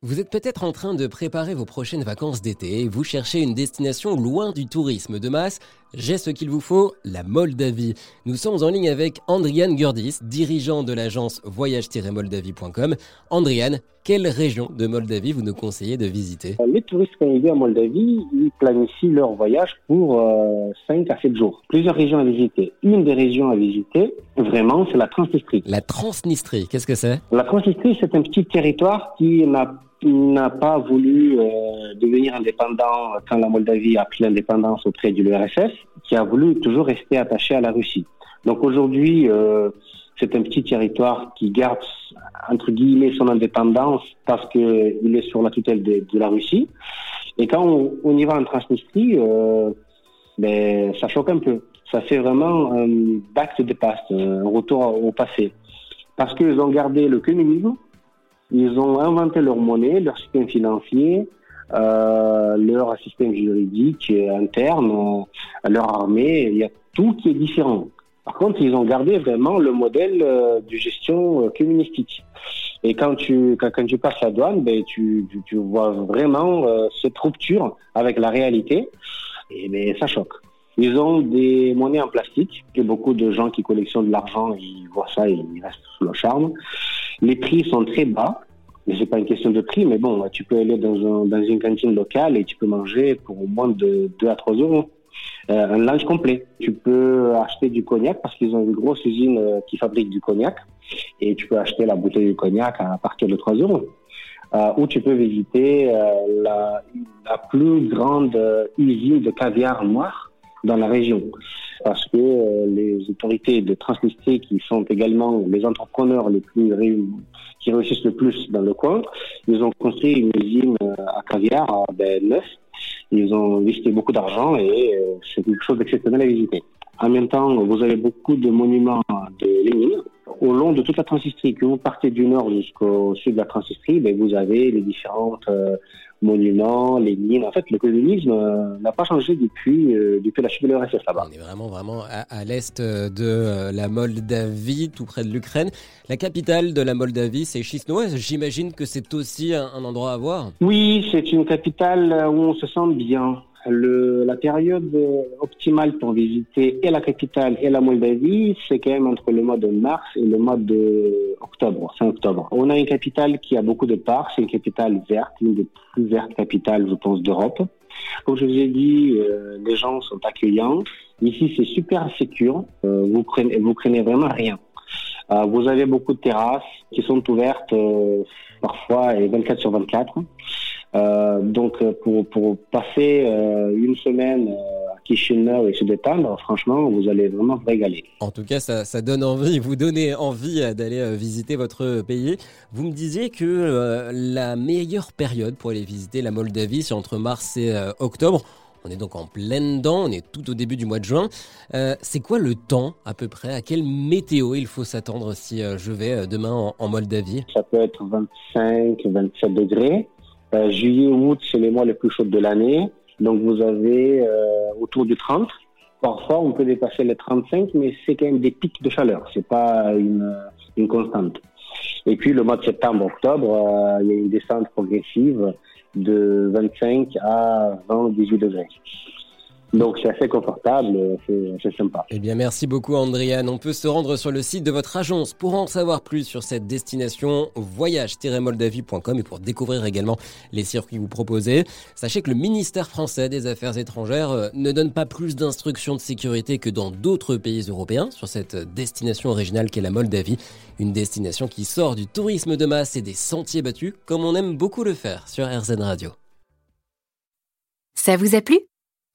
Vous êtes peut-être en train de préparer vos prochaines vacances d'été et vous cherchez une destination loin du tourisme de masse. J'ai ce qu'il vous faut, la Moldavie. Nous sommes en ligne avec Andrian Gurdis, dirigeant de l'agence voyage-moldavie.com. Andrian, quelle région de Moldavie vous nous conseillez de visiter? Les touristes qui viennent en Moldavie, ils planifient leur voyage pour 5 euh, à 7 jours. Plusieurs régions à visiter. Une des régions à visiter, vraiment, c'est la Transnistrie. La Transnistrie, qu'est-ce que c'est? La Transnistrie, c'est un petit territoire qui n'a n'a pas voulu euh, devenir indépendant quand la Moldavie a pris l'indépendance auprès de l'URSS, qui a voulu toujours rester attaché à la Russie. Donc aujourd'hui, euh, c'est un petit territoire qui garde entre guillemets son indépendance parce que il est sur la tutelle de, la Russie. Et quand on, y va en Transnistrie, euh, ben ça choque un peu. Ça fait vraiment un back to the past, un retour au passé, parce qu'ils ont gardé le communisme ils ont inventé leur monnaie, leur système financier, euh, leur système juridique interne, euh, leur armée. Il y a tout qui est différent. Par contre, ils ont gardé vraiment le modèle euh, de gestion euh, communistique. Et quand tu quand, quand tu passes la douane, ben tu, tu, tu vois vraiment cette rupture avec la réalité. Et ben ça choque. Ils ont des monnaies en plastique, que beaucoup de gens qui collectionnent de l'argent, ils voient ça et ils restent sous le charme. Les prix sont très bas. Mais c'est pas une question de prix, mais bon, tu peux aller dans, un, dans une cantine locale et tu peux manger pour moins de 2 à 3 euros. Euh, un lunch complet. Tu peux acheter du cognac parce qu'ils ont une grosse usine euh, qui fabrique du cognac et tu peux acheter la bouteille de cognac à partir de 3 euros. Euh, ou tu peux visiter euh, la, la, plus grande euh, usine de caviar noir dans la région. Parce que euh, les autorités de Transnistrie, qui sont également les entrepreneurs les plus qui réussissent le plus dans le coin, ils ont construit une usine euh, à caviar à ben, neuf. Ils ont investi beaucoup d'argent et euh, c'est quelque chose d'exceptionnel à visiter. En même temps, vous avez beaucoup de monuments de Lénine. Au long de toute la Transnistrie, que vous partez du nord jusqu'au sud de la Transnistrie, ben, vous avez les différentes monuments, les mines. En fait, le communisme euh, n'a pas changé depuis, euh, depuis la chute de l'URSS là-bas. On est vraiment, vraiment à, l'est euh, de la Moldavie, tout près de l'Ukraine. La capitale de la Moldavie, c'est Chisinau. J'imagine que c'est aussi un endroit à voir. Oui, c'est une capitale où on se sent bien. La période optimale pour visiter et la capitale et la Moldavie, c'est quand même entre le mois de mars et le mois de octobre, fin octobre. On a une capitale qui a beaucoup de parcs, c'est une capitale verte, une des plus vertes capitales, je pense, d'Europe. Comme je vous ai dit, euh, les gens sont accueillants. Ici, c'est super sécure. Euh, vous prenez, vous prenez vraiment rien. Euh, vous avez beaucoup de terrasses qui sont ouvertes parfois et 24 sur 24. Euh, donc pour, pour passer euh, une semaine euh, à Chisinau et se détendre, franchement, vous allez vraiment vous régaler. En tout cas, ça, ça donne envie, vous donnez envie d'aller visiter votre pays. Vous me disiez que la meilleure période pour aller visiter la Moldavie, c'est entre mars et octobre. On est donc en pleine dent, on est tout au début du mois de juin. Euh, c'est quoi le temps à peu près? À quelle météo il faut s'attendre si je vais demain en, en, Moldavie? Ça peut être 25, 27 degrés. Euh, juillet, août, c'est les mois les plus chauds de l'année. Donc vous avez euh, autour du 30. Parfois, on peut dépasser les 35, mais c'est quand même des pics de chaleur. C'est pas une, une constante. Et puis le mois de septembre, octobre, euh, il y a une descente progressive de 25 à 20, 18 degrés. Donc c'est assez confortable, c'est sympa. Eh bien merci beaucoup Andrian. On peut se rendre sur le site de votre agence pour en savoir plus sur cette destination voyage-moldavie.com et pour découvrir également les circuits que vous proposez. Sachez que le ministère français des Affaires étrangères euh, ne donne pas plus d'instructions de sécurité que dans d'autres pays européens sur cette destination originale qu'est la Moldavie. Une destination qui sort du tourisme de masse et des sentiers battus comme on aime beaucoup le faire sur RZN Radio. Ça vous a plu?